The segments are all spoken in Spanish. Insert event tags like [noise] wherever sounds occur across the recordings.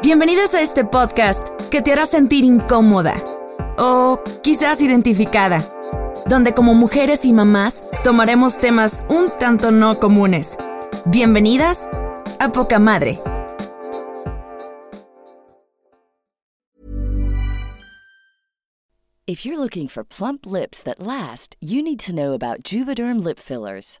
Bienvenidos a este podcast que te hará sentir incómoda o quizás identificada, donde como mujeres y mamás tomaremos temas un tanto no comunes. Bienvenidas a Poca Madre. If you're looking for plump lips that last, you need to know about Juvederm lip fillers.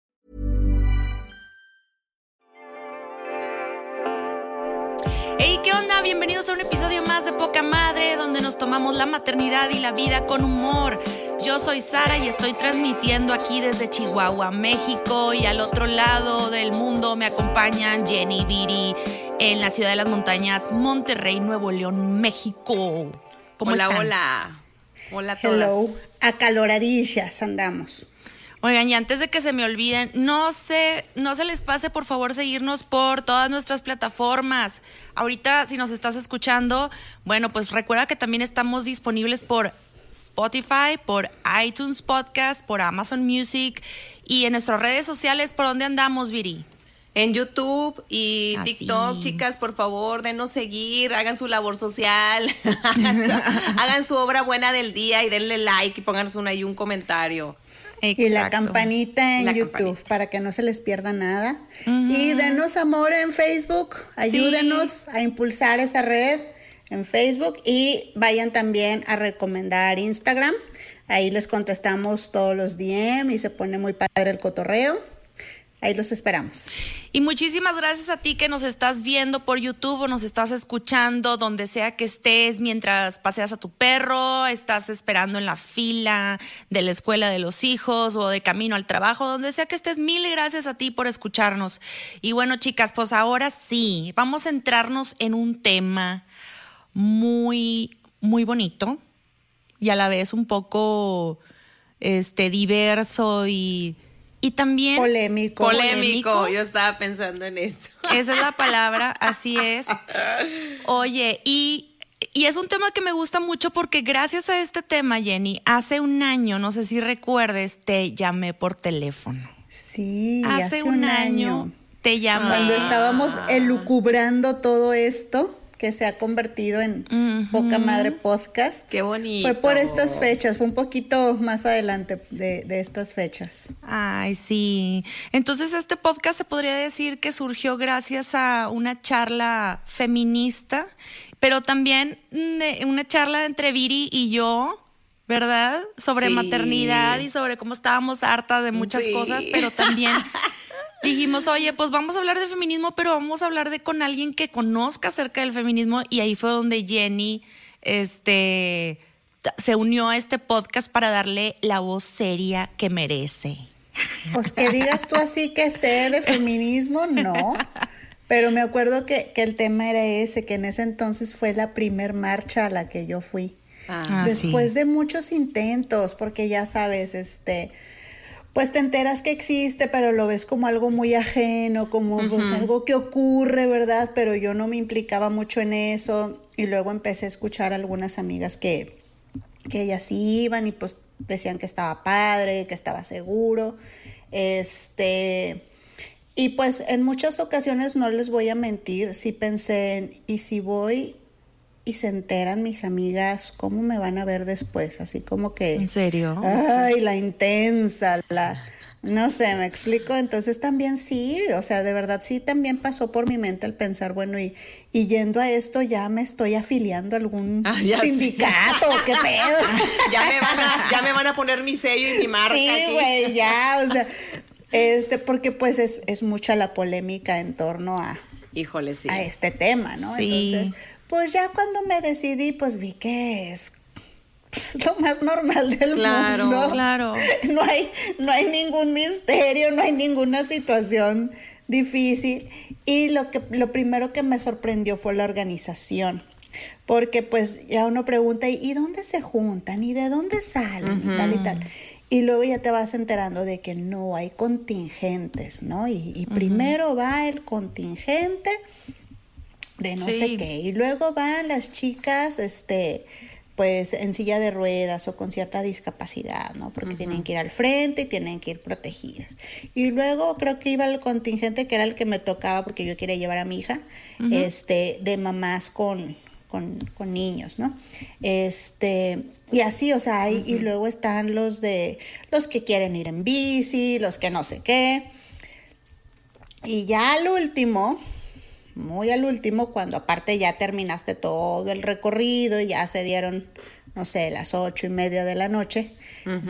Hey, ¿qué onda? Bienvenidos a un episodio más de Poca Madre, donde nos tomamos la maternidad y la vida con humor. Yo soy Sara y estoy transmitiendo aquí desde Chihuahua, México, y al otro lado del mundo me acompañan Jenny Viri en la ciudad de las montañas, Monterrey, Nuevo León, México. ¿Cómo hola, están? hola. Hola a Hello. todas. Acaloradillas andamos. Oigan, y antes de que se me olviden, no se, no se les pase por favor seguirnos por todas nuestras plataformas. Ahorita, si nos estás escuchando, bueno, pues recuerda que también estamos disponibles por Spotify, por iTunes Podcast, por Amazon Music y en nuestras redes sociales, ¿por dónde andamos, Viri? En YouTube y Ah, TikTok, chicas, por favor, denos seguir, hagan su labor social, hagan, [laughs] su, hagan su obra buena del día y denle like y pónganos un, ahí un comentario. Y la campanita en La YouTube campanita. para que no se les pierda nada. Y denos amor en Facebook. Ayúdenos a impulsar esa red en Facebook. Y vayan también a recomendar Instagram. Ahí les contestamos todos los DM y se pone muy padre el cotorreo. Ahí los esperamos. Y muchísimas gracias a ti que nos estás viendo por YouTube o nos estás escuchando donde sea que estés mientras paseas a tu perro, estás esperando en la fila de la escuela de los hijos o de camino al trabajo, donde sea que estés. Mil gracias a ti por escucharnos. Y bueno, chicas, pues ahora sí, vamos a entrarnos en un tema muy, muy bonito y a la vez un poco este, diverso y, y también Polémico. Polémico, yo estaba pensando en eso. esa es la palabra, [laughs] así es. Oye, y, y es un tema que me gusta mucho porque gracias a este tema, Jenny, hace un año, no sé si recuerdes, te llamé por teléfono. Sí, Hace, un, año, te llamé. Cuando estábamos elucubrando todo esto que se ha convertido en Poca Madre Podcast. Qué bonito. Fue por estas fechas, fue un poquito más adelante de, de estas fechas. Ay, sí. Entonces este podcast se podría decir que surgió gracias a una charla feminista, pero también de- una charla entre Viri y yo, ¿verdad? Sobre Sí. maternidad y sobre cómo estábamos hartas de muchas Sí. cosas, pero también [laughs] dijimos, oye, pues vamos a hablar de feminismo, pero vamos a hablar de con alguien que conozca acerca del feminismo. Y ahí fue donde Jenny, este, se unió a este podcast para darle la voz seria que merece. Pues que digas tú así que sé de feminismo, no. Pero me acuerdo que, que el tema era ese, que en ese entonces fue la primer marcha a la que yo fui. Ah, Después sí. de muchos intentos, porque ya sabes, este, pues te enteras que existe, pero lo ves como algo muy ajeno, como pues, algo que ocurre, ¿verdad? Pero yo no me implicaba mucho en eso. Y luego empecé a escuchar a algunas amigas que, que ellas sí iban y pues decían que estaba padre, que estaba seguro. Este. Y pues en muchas ocasiones no les voy a mentir, sí pensé en, ¿y si voy y se enteran mis amigas cómo me van a ver después? Así como que... ¿En serio? Ay, la intensa, la... No sé, me explico. Entonces también sí, o sea, de verdad sí también pasó por mi mente el pensar, bueno, y, y yendo a esto ya me estoy afiliando a algún [laughs] Ah, sindicato, qué pedo. [laughs] ya, me van a, ya me van a poner mi sello y mi marca Sí, güey, [laughs] ya, o sea, este, porque pues es, es mucha la polémica en torno a, Híjole, sí. a este tema, ¿no? Sí. Entonces, pues ya cuando me decidí, pues vi que es pues, [laughs] lo más normal del Claro, mundo. claro. [laughs] No hay, no hay ningún misterio, no hay ninguna situación difícil. Y lo que, lo primero que me sorprendió fue la organización. Porque pues ya uno pregunta, ¿y dónde se juntan? ¿Y de dónde salen? Y tal y tal. Y luego ya te vas enterando de que no hay contingentes, ¿no? Y, y primero va el contingente de no Sí. sé qué. Y luego van las chicas, este, pues en silla de ruedas o con cierta discapacidad, ¿no? Porque tienen que ir al frente y tienen que ir protegidas. Y luego creo que iba el contingente que era el que me tocaba porque yo quería llevar a mi hija, este, de mamás con, con, con niños, ¿no? Este, y así, o sea, hay- y luego están los de los que quieren ir en bici, los que no sé qué. Y ya al último, muy al último, cuando aparte ya terminaste todo el recorrido y ya se dieron, no sé, las ocho y media de la noche,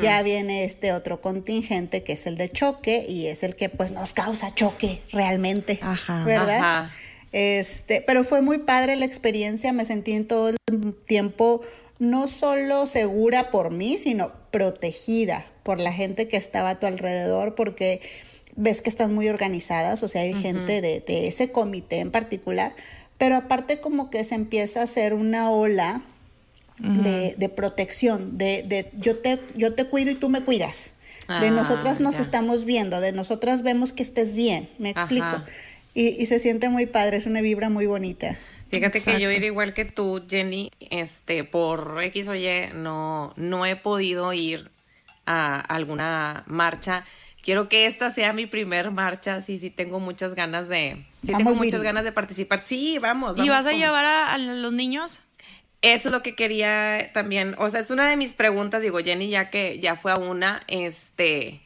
ya viene este otro contingente que es el de choque y es el que pues nos causa choque realmente, Ajá. ¿verdad? Ajá. Este, pero fue muy padre la experiencia, me sentí en todo el tiempo no solo segura por mí, sino protegida por la gente que estaba a tu alrededor, porque ves que están muy organizadas, o sea, hay gente de, de ese comité en particular, pero aparte como que se empieza a hacer una ola de, de protección, de, de yo, te, yo te cuido y tú me cuidas. De Ah, nosotras nos ya. estamos viendo, de nosotras vemos que estés bien, me explico. Ajá. Y, y se siente muy padre, es una vibra muy bonita. Fíjate que yo era igual que tú, Jenny, este, por X o Y, no, no he podido ir a alguna marcha. Quiero que esta sea mi primer marcha, sí, sí tengo muchas ganas de, sí Vamos, tengo muchas Viri. ganas de participar. Sí, vamos. ¿Y vas a llevar a, a los niños? Eso es lo que quería también, o sea, es una de mis preguntas, digo, Jenny ya que ya fue a una, este,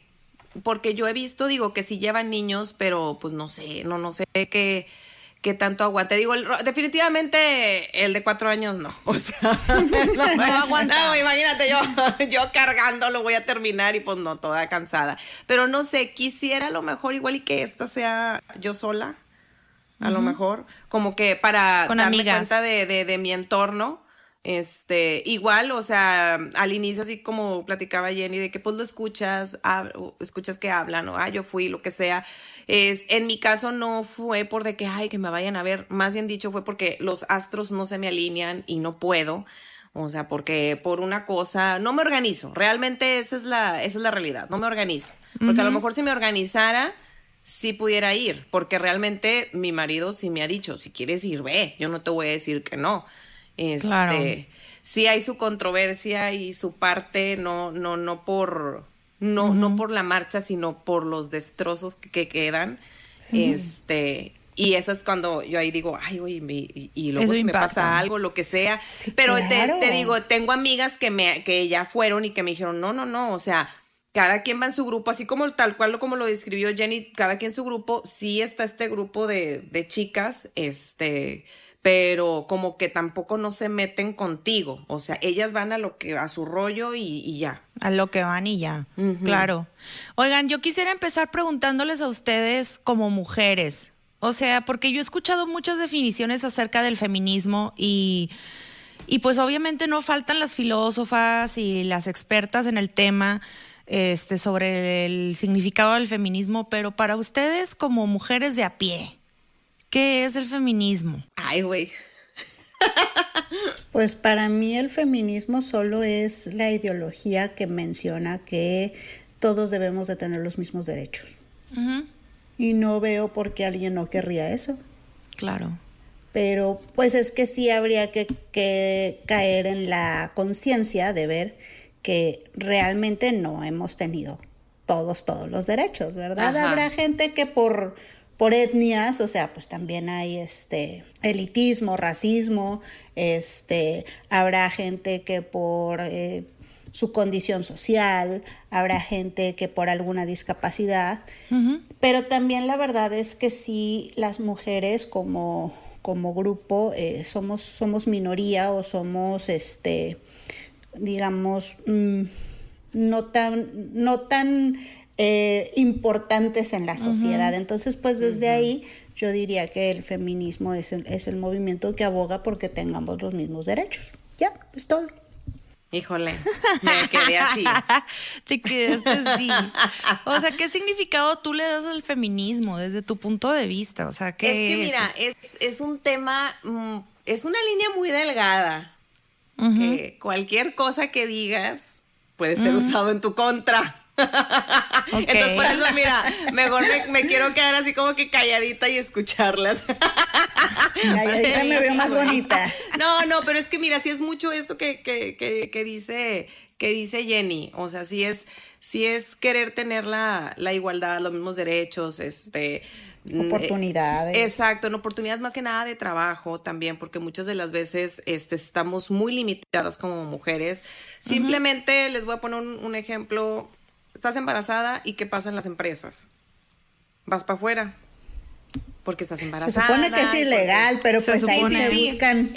porque yo he visto, digo, que sí llevan niños, pero pues no sé, no, no sé qué, qué tanto aguante. Digo, el definitivamente el de cuatro años no, [laughs] o sea, no, aguanta. No, imagínate yo, [laughs] yo cargando lo voy a terminar y pues no, toda cansada. Pero no sé, quisiera a lo mejor igual y que esta sea yo sola, a lo mejor, como que para Con darme amigas. cuenta de, de, de mi entorno. Este, igual, o sea, al inicio, así como platicaba Jenny, de que pues lo escuchas, hab- escuchas que hablan, o ah, yo fui, lo que sea. Es, en mi caso no fue por de que, ay, que me vayan a ver, más bien dicho fue porque los astros no se me alinean y no puedo. O sea, porque por una cosa, no me organizo. Realmente esa es la, esa es la realidad, no me organizo. Porque a lo mejor si me organizara, sí pudiera ir, porque realmente mi marido sí me ha dicho, si quieres ir, ve, yo no te voy a decir que no. Este, Claro. sí hay su controversia y su parte, no, no, no por, no, no por la marcha, sino por los destrozos que, que quedan. Este, y eso es cuando yo ahí digo, ay, güey, me- y, y luego Eso si me pasa algo, lo que sea. Sí, Pero te- claro. te, digo, tengo amigas que me, que ya fueron y que me dijeron, no, no, no, o sea, cada quien va en su grupo, así como tal cual como lo describió Jenny, cada quien en su grupo, sí está este grupo de, de chicas, este, pero como que tampoco no se meten contigo, o sea, ellas van a lo que a su rollo y, ya. A lo que van y ya, claro. Oigan, yo quisiera empezar preguntándoles a ustedes como mujeres, o sea, porque yo he escuchado muchas definiciones acerca del feminismo y, y pues obviamente no faltan las filósofas y las expertas en el tema este, sobre el significado del feminismo, pero para ustedes como mujeres de a pie, ¿qué es el feminismo? Ay, güey. [laughs] Pues para mí el feminismo solo es la ideología que menciona que todos debemos de tener los mismos derechos. Y no veo por qué alguien no querría eso. Claro. Pero pues es que sí habría que, que caer en la conciencia de ver que realmente no hemos tenido todos, todos los derechos, ¿verdad? Habrá gente que por, por etnias, o sea, pues también hay este elitismo, racismo, este, habrá gente que por eh, su condición social, habrá gente que por alguna discapacidad, pero también la verdad es que sí, las mujeres como, como grupo eh, somos, somos minoría o somos este digamos, mm, no tan, no tan eh, importantes en la sociedad. Entonces, pues desde ahí yo diría que el feminismo es el, es el movimiento que aboga porque tengamos los mismos derechos. Ya, es todo. Híjole, me quedé así. [laughs] Te quedaste así. O sea, ¿qué significado tú le das al feminismo desde tu punto de vista? O sea, ¿qué es que mira, es, es un tema, mm, es una línea muy delgada que cualquier cosa que digas puede ser usado en tu contra. Entonces, por eso, mira, [laughs] mejor me, quiero quedar así como que calladita y escucharlas. Calladita [laughs] me veo más bonita. No, no, pero es que mira, si es mucho esto que, que, que, dice, que dice Jenny. O sea, si es, si es querer tener la, la igualdad, los mismos derechos, este, Mm, oportunidades. Exacto, en oportunidades más que nada de trabajo también, porque muchas de las veces este, estamos muy limitadas como mujeres. Simplemente les voy a poner un, un, ejemplo. Estás embarazada y ¿qué pasa en las empresas? Vas para afuera, porque estás embarazada. Se supone que es ilegal, pero pues ahí se buscan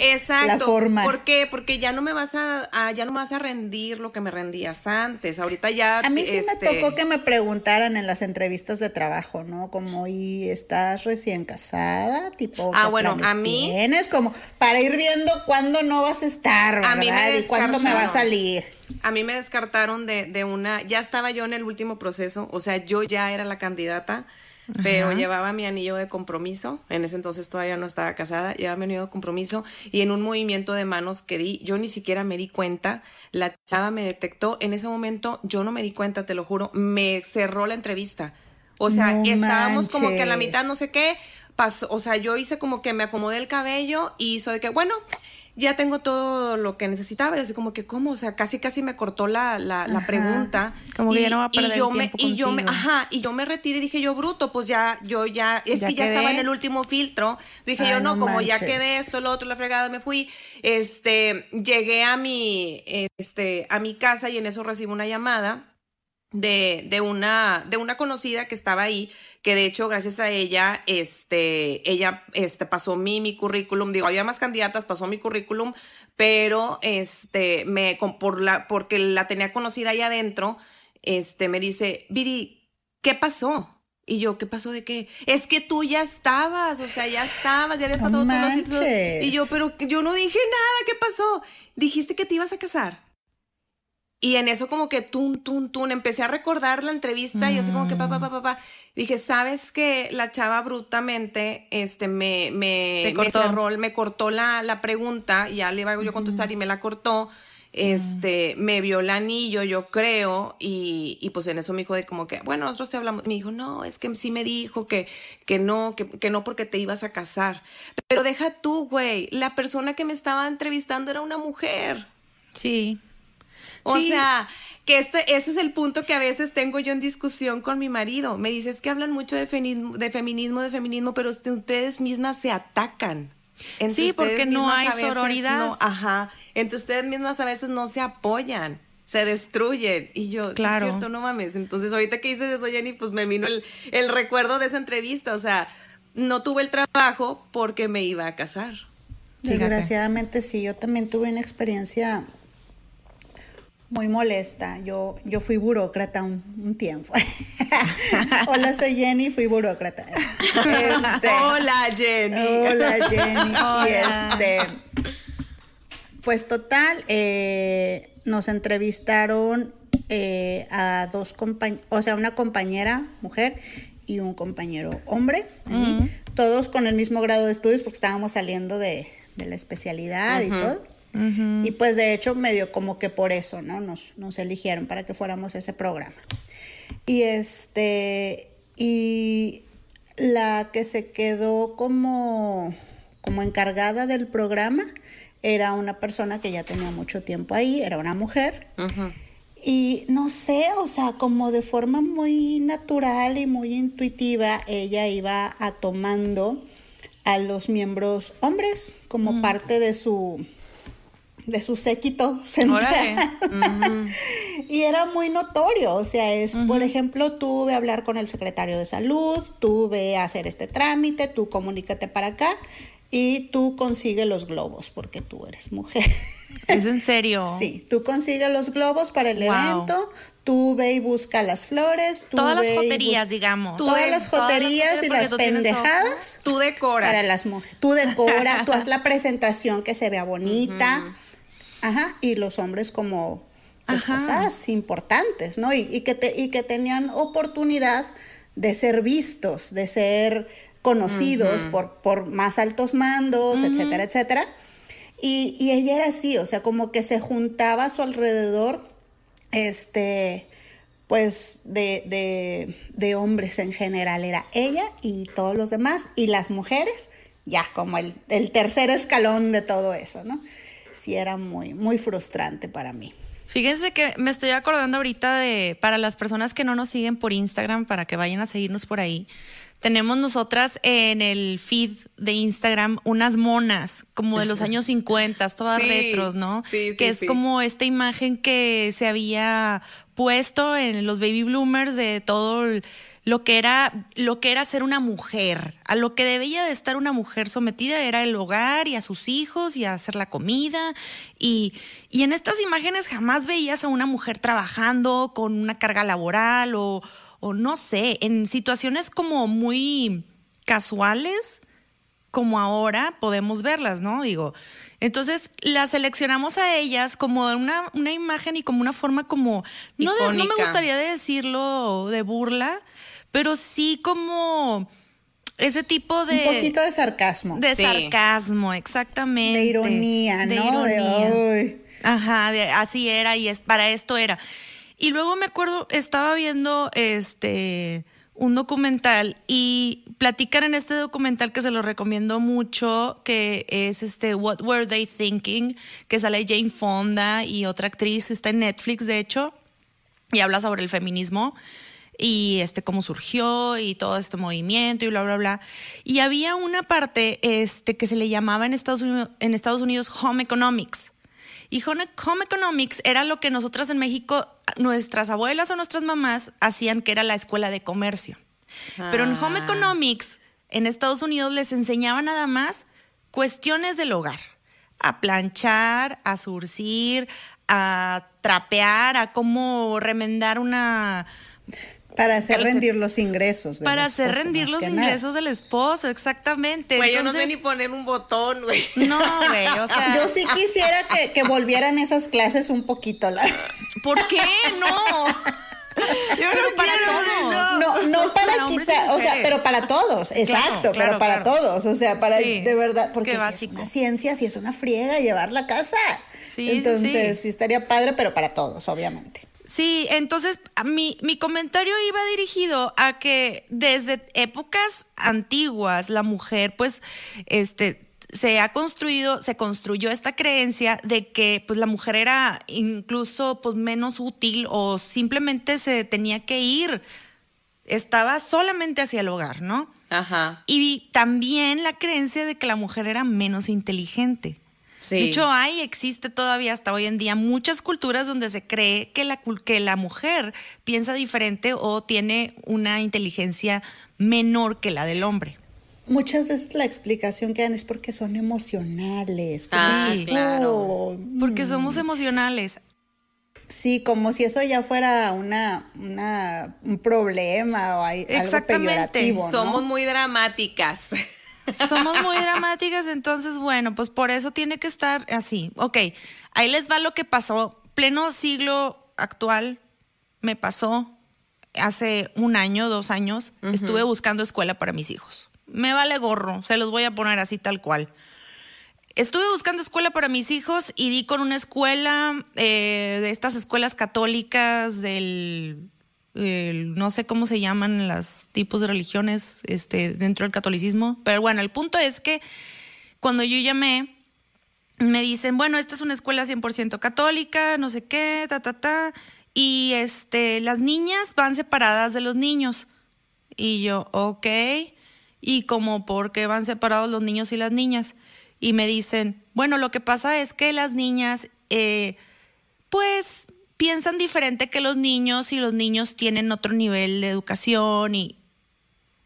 la forma. ¿Por qué? Porque ya no me vas a, ya no me vas a rendir lo que me rendías antes. Ahorita ya A mí sí me este tocó que me preguntaran en las entrevistas de trabajo, ¿no? Como y estás recién casada, tipo Ah, bueno, a mí tienes como para ir viendo cuándo no vas a estar, ¿verdad? A mí me y cuándo me va a salir. A mí me descartaron de, de una, ya estaba yo en el último proceso, o sea, yo ya era la candidata pero llevaba mi anillo de compromiso, en ese entonces todavía no estaba casada, llevaba mi anillo de compromiso y en un movimiento de manos que di, yo ni siquiera me di cuenta, la chava me detectó, en ese momento yo no me di cuenta, te lo juro, me cerró la entrevista. O sea, estábamos como que a la mitad, no sé qué, pasó, o sea, yo hice como que me acomodé el cabello y hizo de que, bueno, ya tengo todo lo que necesitaba. Y así como que, ¿cómo? O sea, casi casi me cortó la, la, pregunta. Como que ya no va a perder y yo me, y yo me, ajá, y yo me retiré y dije yo, bruto, pues ya, yo ya, es que ya estaba en el último filtro. Dije yo, no, como ya quedé esto, lo otro, la fregada, me fui. Este, llegué a mi, este, a mi casa y en eso recibo una llamada de, de, una, de una conocida que estaba ahí, que de hecho, gracias a ella, este, ella este, pasó mi, mi currículum, digo, había más candidatas, pasó mi currículum, pero este, me, por la, porque la tenía conocida ahí adentro, este, me dice, Viri, ¿qué pasó? Y yo, ¿qué pasó de qué? Es que tú ya estabas, o sea, ya estabas, ya habías pasado todo. Y yo, pero yo no dije nada, ¿qué pasó? Dijiste que te ibas a casar. Y en eso como que tun, tun, tun, empecé a recordar la entrevista y así como que papá, papá, papá. Dije, ¿sabes que La chava brutamente este, me, me, me me cortó la, la pregunta, ya le iba yo a contestar y me la cortó. Este, me vio el anillo, yo creo, y, y, pues en eso me dijo de como que, bueno, nosotros te hablamos. Me dijo, no, es que sí me dijo que, que no, que, que no porque te ibas a casar. Pero deja tú, güey, la persona que me estaba entrevistando era una mujer. Sí. O sea, que este, ese es el punto que a veces tengo yo en discusión con mi marido. Me dices que hablan mucho de feminismo, de feminismo, de feminismo, pero ustedes mismas se atacan. sí, porque no hay sororidad. ajá. Entre ustedes mismas a veces no se apoyan se destruyen. Y yo, claro. es cierto, no mames. Entonces, ahorita que dices eso, Jenny, pues me vino el, el, recuerdo de esa entrevista. O sea, no tuve el trabajo porque me iba a casar. Desgraciadamente sí, yo también tuve una experiencia muy molesta. Yo, yo fui burócrata un, tiempo. [laughs] Hola, soy Jenny, fui burócrata. Este, hola, Jenny. Hola, Jenny. Y este, pues total, eh, nos entrevistaron eh, a dos compañeros, o sea, una compañera mujer y un compañero hombre, todos con el mismo grado de estudios porque estábamos saliendo de, la especialidad y todo. Y pues de hecho medio como que por eso, ¿no? Nos, nos eligieron para que fuéramos ese programa. Y este, y la que se quedó como, como encargada del programa era una persona que ya tenía mucho tiempo ahí, era una mujer. Y no sé, o sea, como de forma muy natural y muy intuitiva, ella iba a tomando a los miembros hombres como parte de su de su séquito central. [laughs] y era muy notorio, o sea, es, por ejemplo, tú ve a hablar con el secretario de salud, tú ve a hacer este trámite, tú comunícate para acá y tú consigues los globos porque tú eres mujer. ¿Es en serio? [laughs] Sí, tú consigues los globos para el evento, tú ve y busca las flores. todas las joterías, digamos. Todas las joterías y las pendejadas. Tú decora. Para las mujeres. Tú decora, tú haz la [laughs] presentación que se vea bonita. Ajá, y los hombres como pues, cosas importantes, ¿no? Y, que te, y que tenían oportunidad de ser vistos, de ser conocidos por, por más altos mandos, etcétera, etcétera. Y, y, ella era así, o sea, como que se juntaba a su alrededor, este, pues, de, de, de hombres en general. Era ella y todos los demás, y las mujeres, ya como el, el tercer escalón de todo eso, ¿no? Sí era muy, muy frustrante para mí. Fíjense que me estoy acordando ahorita de, para las personas que no nos siguen por Instagram, para que vayan a seguirnos por ahí, tenemos nosotras en el feed de Instagram unas monas, como de los [laughs] años 50, todas retros, ¿no? Sí, que es como esta imagen que se había puesto en los baby bloomers de todo el lo que era lo que era ser una mujer, a lo que debía de estar una mujer sometida era el hogar y a sus hijos y a hacer la comida. Y, y en estas imágenes jamás veías a una mujer trabajando con una carga laboral o, o no sé, en situaciones como muy casuales como ahora podemos verlas, ¿no? Digo, entonces las seleccionamos a ellas como una, una imagen y como una forma como, no, no me gustaría decirlo de burla, pero sí como ese tipo de... Un poquito de sarcasmo. De sarcasmo, exactamente. De ironía, ¿no? De ironía. Ajá, así era y es, para esto era. Y luego me acuerdo, estaba viendo este un documental y platican en este documental que se lo recomiendo mucho, que es este What Were They Thinking, que sale Jane Fonda y otra actriz, está en Netflix de hecho, y habla sobre el feminismo y este cómo surgió y todo este movimiento y bla bla bla. Y había una parte este que se le llamaba en Estados Unidos, en Estados Unidos Home Economics. Y Home, Economics era lo que nosotras en México, nuestras abuelas o nuestras mamás hacían que era la escuela de comercio. Pero en Home ah. Economics, en Estados Unidos les enseñaba nada más cuestiones del hogar. A planchar, a surcir, a trapear, a cómo remendar una para hacer rendir los ingresos. para hacer rendir los ingresos del esposo, exactamente. Güey, yo no sé ni poner un botón, güey. [laughs] No, güey, o sea. Yo sí quisiera que, volvieran esas clases un poquito. La... ¿Por qué? No. Yo no para todos. No, no para quitar, o sea, pero para todos, exacto, pero para todos, o sea, para de verdad, porque si es una ciencia, si es una friega llevar la casa. Sí, Entonces, sí estaría padre, pero para todos, obviamente. Sí, entonces mi, mi comentario iba dirigido a que desde épocas antiguas la mujer pues este se ha construido, se construyó esta creencia de que pues la mujer era incluso pues menos útil o simplemente se tenía que ir, estaba solamente hacia el hogar, ¿no? Ajá. Y también la creencia de que la mujer era menos inteligente. De hecho, hay, existe todavía hasta hoy en día muchas culturas donde se cree que la, que la mujer piensa diferente o tiene una inteligencia menor que la del hombre. muchas veces la explicación que dan es porque son emocionales. Ah, Sí. claro. Oh, Porque somos emocionales. Sí, como si eso ya fuera una, una un problema o hay, algo Exactamente. peyorativo, ¿no? Somos muy dramáticas. [laughs] Somos muy dramáticas, entonces, bueno, pues por eso tiene que estar así. Ok, ahí les va lo que pasó. Pleno siglo actual me pasó hace un año, dos años. Estuve buscando escuela para mis hijos. Me vale gorro, se los voy a poner así tal cual. Estuve buscando escuela para mis hijos y di con una escuela eh, de estas escuelas católicas del no sé cómo se llaman los tipos de religiones este, dentro del catolicismo, pero bueno, el punto es que cuando yo llamé, me dicen, bueno, esta es una escuela 100% católica, no sé qué, ta, ta, ta, y este, las niñas van separadas de los niños. Y yo, ok, y como, ¿por qué van separados los niños y las niñas? Y me dicen, bueno, lo que pasa es que las niñas, eh, pues piensan diferente que los niños y los niños tienen otro nivel de educación y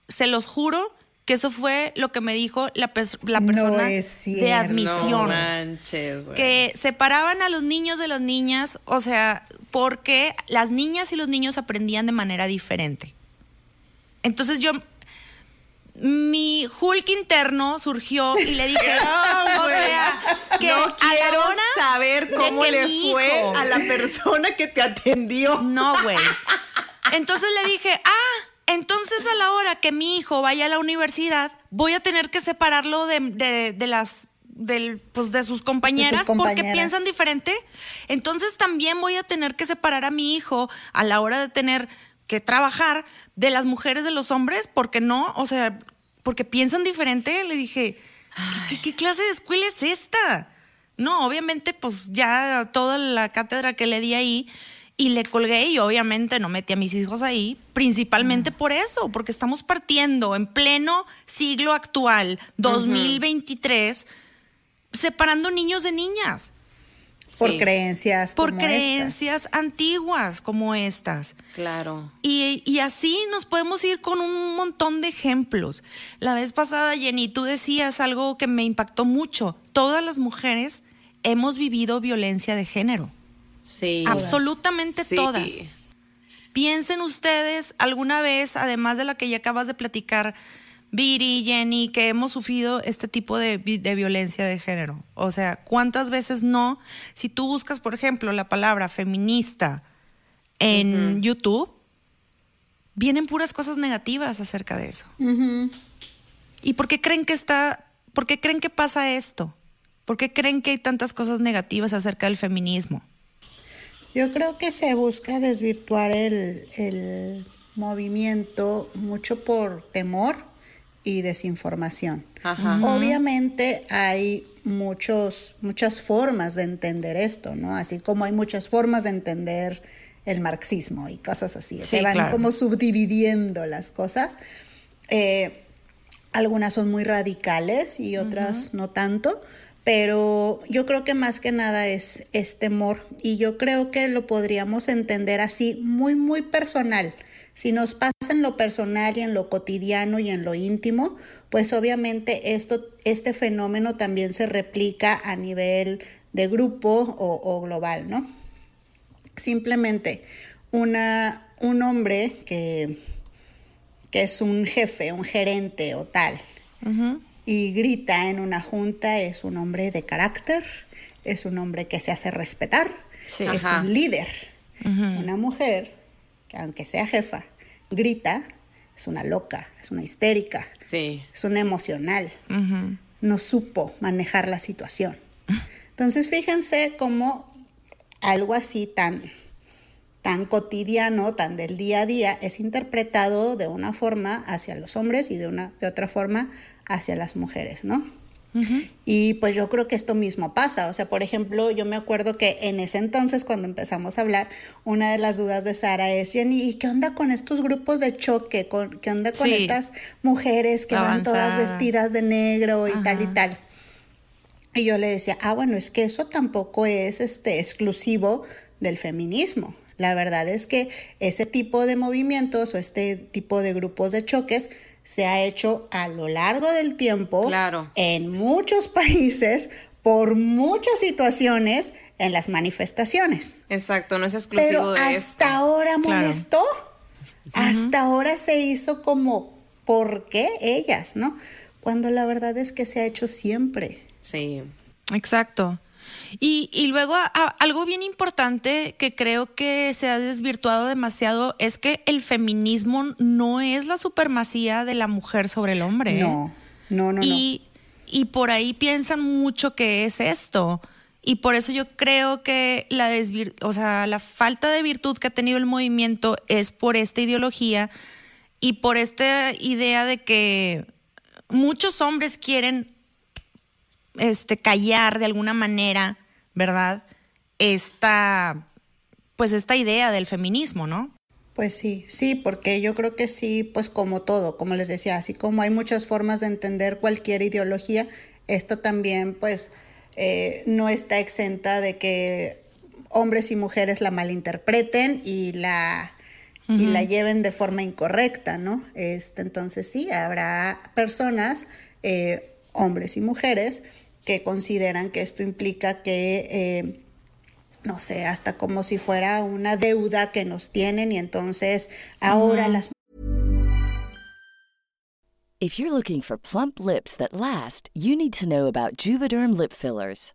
se los juro que eso fue lo que me dijo la, pers- la No persona es de admisión. No manches, güey. que separaban a los niños de las niñas, o sea, porque las niñas y los niños aprendían de manera diferente. Entonces yo, mi Hulk interno surgió y le dije, [laughs] o sea, que no a la quiero hora saber cómo le fue hijo- a la persona que te atendió. No, [laughs] güey. Entonces le dije, ah, entonces a la hora que mi hijo vaya a la universidad, voy a tener que separarlo de, de- de las del, pues de sus compañeras porque compañeras. piensan diferente. Entonces también voy a tener que separar a mi hijo a la hora de tener que trabajar de las mujeres de los hombres, porque no, o sea, porque piensan diferente. Le dije, ¿qué, clase de escuela es esta? No, obviamente, pues ya toda la cátedra que le di ahí y le colgué y obviamente no metí a mis hijos ahí, principalmente por eso, porque estamos partiendo en pleno siglo actual, 2023, separando niños de niñas por Sí, creencias. por como estas. creencias antiguas como estas. Claro. Y, y así nos podemos ir con un montón de ejemplos. La vez pasada, Jenny, tú decías algo que me impactó mucho. Todas las mujeres hemos vivido violencia de género. Sí. Absolutamente Sí. todas. Piensen ustedes alguna vez, además de la que ya acabas de platicar, Viri, Jenny, que hemos sufrido este tipo de, vi- de violencia de género. O sea, ¿cuántas veces no? Si tú buscas, por ejemplo, la palabra feminista en YouTube, vienen puras cosas negativas acerca de eso. ¿Y por qué creen que está, por qué creen que pasa esto? ¿Por qué creen que hay tantas cosas negativas acerca del feminismo? Yo creo que se busca desvirtuar el, el movimiento mucho por temor y desinformación. Ajá. Obviamente hay muchos, muchas formas de entender esto, ¿no? Así como hay muchas formas de entender el marxismo y cosas así. Sí, Se van claro. como subdividiendo las cosas. Eh, algunas son muy radicales y otras no tanto, pero yo creo que más que nada es, es temor y yo creo que lo podríamos entender así muy, muy personal. Si nos pasa en lo personal y en lo cotidiano y en lo íntimo, pues obviamente esto, este fenómeno también se replica a nivel de grupo o, o global, ¿no? Simplemente una, un hombre que, que es un jefe, un gerente o tal, y grita en una junta, es un hombre de carácter, es un hombre que se hace respetar, Sí. es Ajá. un líder. Una mujer que aunque sea jefa, grita, es una loca, es una histérica, Sí. es una emocional, no supo manejar la situación. Entonces fíjense cómo algo así tan, tan cotidiano, tan del día a día, es interpretado de una forma hacia los hombres y de, una, de otra forma hacia las mujeres, ¿no? Y pues yo creo que esto mismo pasa. O sea, por ejemplo, yo me acuerdo que en ese entonces, cuando empezamos a hablar, una de las dudas de Sara es, Jenny, ¿y qué onda con estos grupos de choque? ¿Con, ¿Qué onda con Sí. estas mujeres que van todas vestidas de negro y tal y tal? Y yo le decía, ah, bueno, es que eso tampoco es este, exclusivo del feminismo. La verdad es que ese tipo de movimientos o este tipo de grupos de choques se ha hecho a lo largo del tiempo Claro. en muchos países por muchas situaciones en las manifestaciones. Exacto, no es exclusivo Pero de hasta esto. ahora Claro. molestó. Hasta ahora se hizo como, ¿por qué ellas, no? Cuando la verdad es que se ha hecho siempre. Sí. Exacto. Y, y luego a- a- algo bien importante que creo que se ha desvirtuado demasiado es que el feminismo no es la supremacía de la mujer sobre el hombre. ¿eh? No, no, no, no. y, y por ahí piensan mucho que es esto. Y por eso yo creo que la desvir- o sea, la falta de virtud que ha tenido el movimiento es por esta ideología y por esta idea de que muchos hombres quieren este callar de alguna manera, ¿verdad? Esta pues esta idea del feminismo, ¿no? Pues sí, sí, porque yo creo que sí, pues como todo, como les decía, así como hay muchas formas de entender cualquier ideología, esta también pues eh, no está exenta de que hombres y mujeres la malinterpreten y la, y la lleven de forma incorrecta, ¿no? Este, entonces sí, habrá personas, eh, hombres y mujeres, que consideran que esto implica que... eh, no sé, hasta como si fuera una deuda que nos tienen y entonces ahora las If you're looking for plump lips that last, you need to know about Juvederm lip fillers.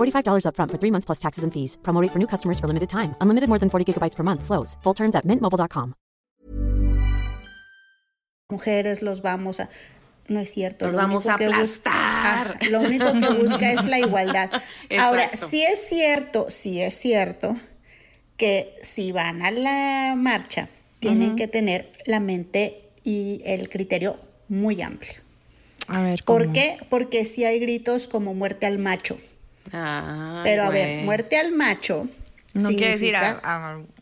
$45 upfront for three months plus taxes and fees. Promo rate for new customers for limited time. Unlimited more than 40 gigabytes per month. Slows. Full terms at mintmobile.com. mujeres los vamos a no es cierto. Los lo vamos a aplastar. Ah, lo único que busca es la [laughs] igualdad. Ahora, sí es cierto, sí es cierto que si van a la marcha, tienen que tener la mente y el criterio muy amplio. A ver, ¿Por qué? Porque si hay gritos como muerte al macho. Ay, Pero a güey. ver, muerte al macho. No quiere decir a-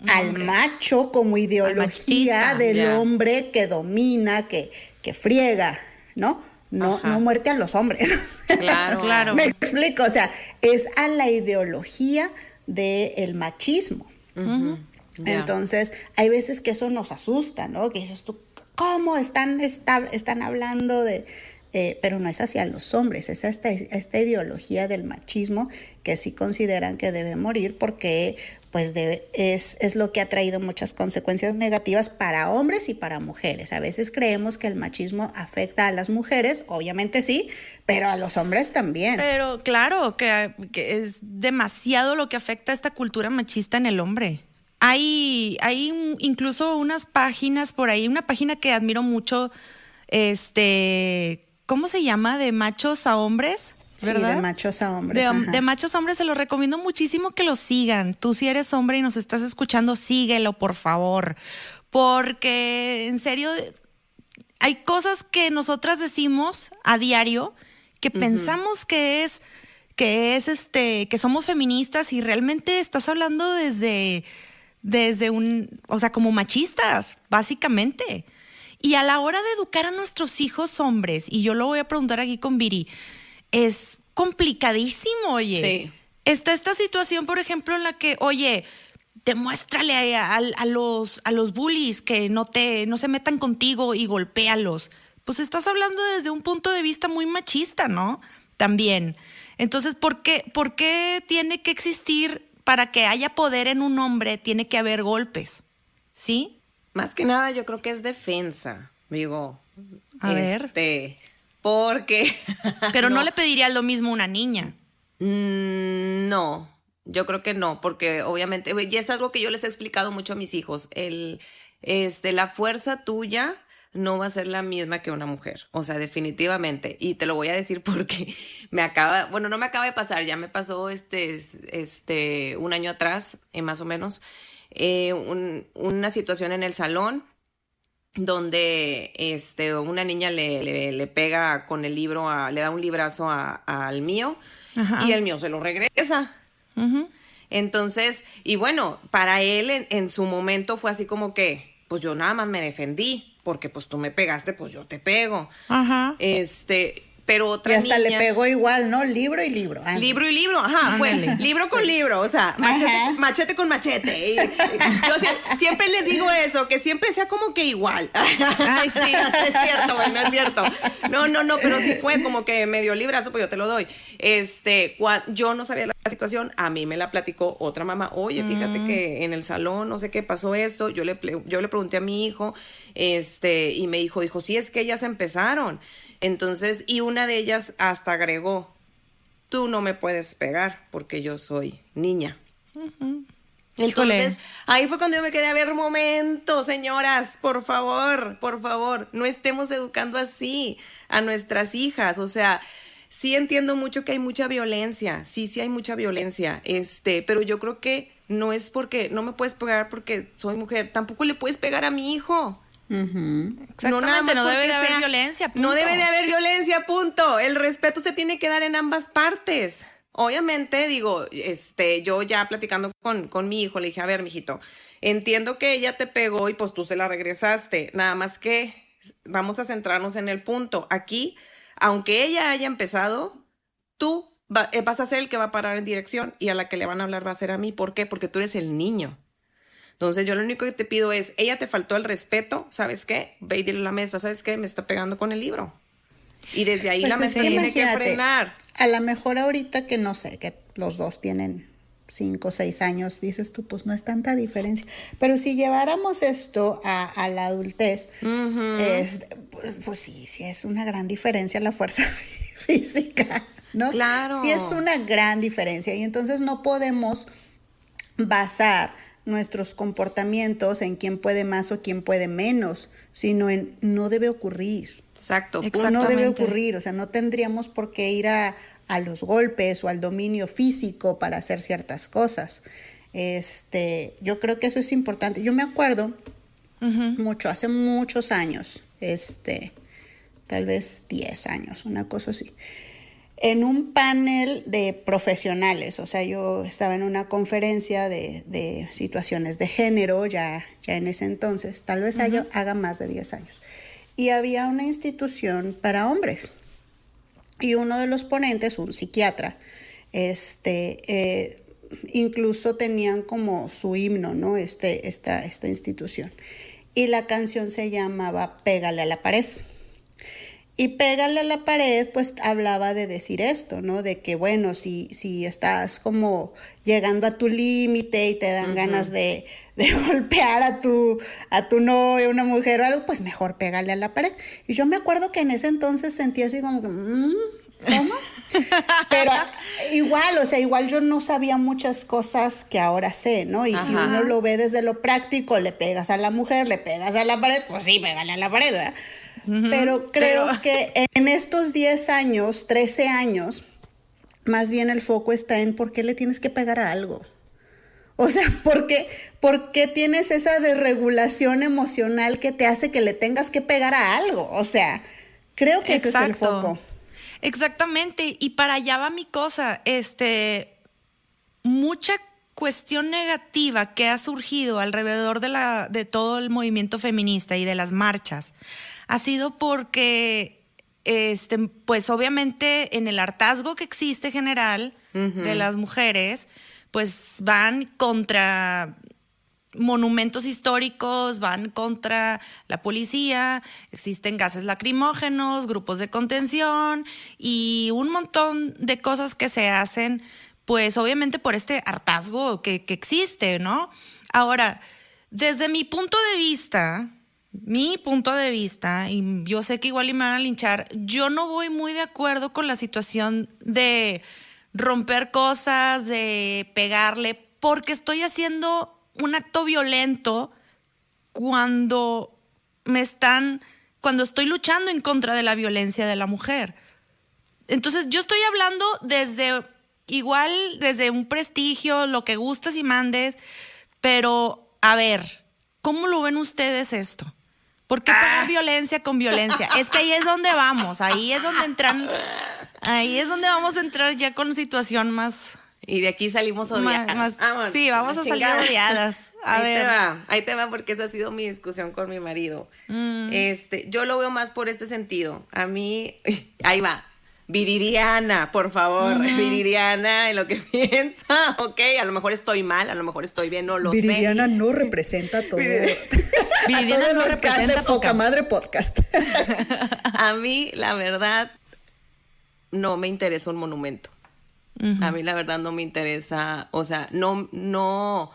al macho como ideología machista, del hombre que domina, que, que friega, ¿no? No, Ajá. no muerte a los hombres. [laughs] Claro, [laughs] Claro. Me explico, o sea, es a la ideología del machismo. Ya. Entonces, hay veces que eso nos asusta, ¿no? Que dices tú, ¿cómo están, está- están hablando de...? Eh, pero no es hacia los hombres, es esta, esta ideología del machismo que sí consideran que debe morir porque pues es, es lo que ha traído muchas consecuencias negativas para hombres y para mujeres. A veces creemos que el machismo afecta a las mujeres, obviamente sí, pero a los hombres también. Pero claro, que, es demasiado lo que afecta a esta cultura machista en el hombre. Hay, hay incluso unas páginas por ahí, una página que admiro mucho, este, ¿cómo se llama? De machos a hombres, Sí, ¿verdad? de machos a hombres. De machos a hombres se los recomiendo muchísimo que lo sigan. Tú si eres hombre y nos estás escuchando, síguelo, por favor. Porque en serio, hay cosas que nosotras decimos a diario que pensamos que es que es este que somos feministas y realmente estás hablando desde desde un, o sea, como machistas, básicamente. Y a la hora de educar a nuestros hijos hombres, y yo lo voy a preguntar aquí con Viri, es complicadísimo, oye. Sí. Está esta situación, por ejemplo, en la que, oye, demuéstrale a, a- a los, a los bullies que no, te, no se metan contigo y golpéalos. Pues estás hablando desde un punto de vista muy machista, ¿no? También. Entonces, ¿por qué, ¿por qué tiene que existir para que haya poder en un hombre? Tiene que haber golpes, ¿sí? Más que nada, yo creo que es defensa. Digo, A ver. este, porque. [laughs] Pero no. le pediría lo mismo a una niña. Mm, No, yo creo que no, porque obviamente, y es algo que yo les he explicado mucho a mis hijos, el, este, la fuerza tuya no va a ser la misma que una mujer, o sea, definitivamente, y te lo voy a decir [laughs] porque me acaba, bueno, no me acaba de pasar, ya me pasó este, este, un año atrás, eh, más o menos, eh, un- una situación en el salón, donde este, una niña le, le- le pega con el libro, a- le da un librazo a- al mío Ajá. y el mío se lo regresa. Entonces, y bueno, para él en, en su momento fue así como que, pues yo nada más me defendí, porque pues tú me pegaste, pues yo te pego. Ajá. Este, pero otra Y hasta niña- le pegó igual, ¿no? Libro y libro. Ah, Libro y libro, ajá, fue libro con libro, o sea, machete, con machete. Y- y yo sie- siempre les digo eso, que siempre sea como que igual. Ay, sí, es cierto, bueno, es cierto. No, no, no, pero sí fue como que medio librazo, pues yo te lo doy. Este, cua- yo no sabía la situación, a mí me la platicó otra mamá, oye, fíjate que en el salón, no sé qué pasó eso, yo le, yo le pregunté a mi hijo, este, y me dijo, dijo, sí, es que ellas empezaron. Entonces, y una de ellas hasta agregó, tú no me puedes pegar porque yo soy niña. Entonces, ahí fue cuando yo me quedé a ver momento, señoras, por favor, por favor, no estemos educando así a nuestras hijas, o sea, sí entiendo mucho que hay mucha violencia, sí, sí hay mucha violencia, este, pero yo creo que no es porque no me puedes pegar porque soy mujer, tampoco le puedes pegar a mi hijo. Exactamente, no, más debe de haber sea- violencia. No debe de haber violencia, punto. El respeto se tiene que dar en ambas partes. Obviamente, digo, este, yo ya platicando con, con mi hijo, le dije, a ver, mijito, entiendo que ella te pegó y pues tú se la regresaste. Nada más que vamos a centrarnos en el punto. Aquí, aunque ella haya empezado, tú va- eh, vas a ser el que va a parar en dirección y a la que le van a hablar va a ser a mí. ¿Por qué? Porque tú eres el niño. Entonces yo lo único que te pido es, ella te faltó el respeto, ¿sabes qué? Ve y dile a la maestra, ¿sabes qué? Me está pegando con el libro. Y desde ahí Pues la es maestra tiene que frenar. A lo mejor ahorita que no sé, que los dos tienen cinco o seis años, dices tú, pues no es tanta diferencia. Pero si lleváramos esto a, a la adultez, es- pues, pues sí, sí es una gran diferencia la fuerza [laughs] física, ¿no? Claro. Sí es una gran diferencia y entonces no podemos basar nuestros comportamientos en quién puede más o quién puede menos, sino en no debe ocurrir. Exacto. Punto. No debe ocurrir, o sea, no tendríamos por qué ir a, a los golpes o al dominio físico para hacer ciertas cosas. Este, yo creo que eso es importante. Yo me acuerdo mucho, hace muchos años, este, tal vez 10 años, una cosa así, en un panel de profesionales, o sea, yo estaba en una conferencia de, de situaciones de género ya, ya en ese entonces, tal vez haya- haga más de 10 años, y había una institución para hombres. Y uno de los ponentes, un psiquiatra, este, eh, incluso tenían como su himno, ¿no? Este, esta, esta institución. Y la canción se llamaba Pégale a la pared. Y pégale a la pared, pues hablaba de decir esto, ¿no? De que, bueno, si, si estás como llegando a tu límite y te dan ganas de, de [laughs] golpear a tu, a tu novia, una mujer o algo, pues mejor pégale a la pared. Y yo me acuerdo que en ese entonces sentía así como "Mm, ¿cómo? [laughs] Pero igual, o sea, igual yo no sabía muchas cosas que ahora sé, ¿no? Y si uno lo ve desde lo práctico, le pegas a la mujer, le pegas a la pared, pues sí, pégale a la pared, ¿verdad? Pero creo Pero- que en estos 10 años, 13 años, más bien el foco está en por qué le tienes que pegar a algo. O sea, [laughs] ¿por qué, por qué tienes esa desregulación emocional que te hace que le tengas que pegar a algo? O sea, creo que ese es el foco. Exactamente. Y para allá va mi cosa. Este, mucha cuestión negativa que ha surgido alrededor de, la, de todo el movimiento feminista y de las marchas ha sido porque este, pues obviamente en el hartazgo que existe general de las mujeres, pues van contra monumentos históricos, van contra la policía, existen gases lacrimógenos, grupos de contención y un montón de cosas que se hacen, pues obviamente por este hartazgo que, que existe, ¿no? Ahora, desde mi punto de vista, mi punto de vista, y yo sé que igual me van a linchar, yo no voy muy de acuerdo con la situación de romper cosas, de pegarle, porque estoy haciendo un acto violento cuando me están, cuando estoy luchando en contra de la violencia de la mujer. Entonces yo estoy hablando desde, igual, desde un prestigio, lo que gustes y mandes, pero a ver, ¿cómo lo ven ustedes esto? ¿Por qué pagar ah. violencia con violencia? Es que ahí es donde vamos, ahí es donde entran, ahí es donde vamos a entrar ya con situación más y de aquí salimos odiadas. sí, vamos a salir odiadas. ahí te va, ahí te va porque esa ha sido mi discusión con mi marido. Mm. Este, yo lo veo más por este sentido. A mí, [laughs] ahí va. Viridiana, por favor, Viridiana en lo que [laughs] piensa, ok, a lo mejor estoy mal, a lo mejor estoy bien, no lo sé. Viridiana no representa todo. [laughs] Viridiana no representa poca madre podcast. [laughs] a mí, la verdad, no me interesa un monumento. A mí la verdad no me interesa, o sea, no, no,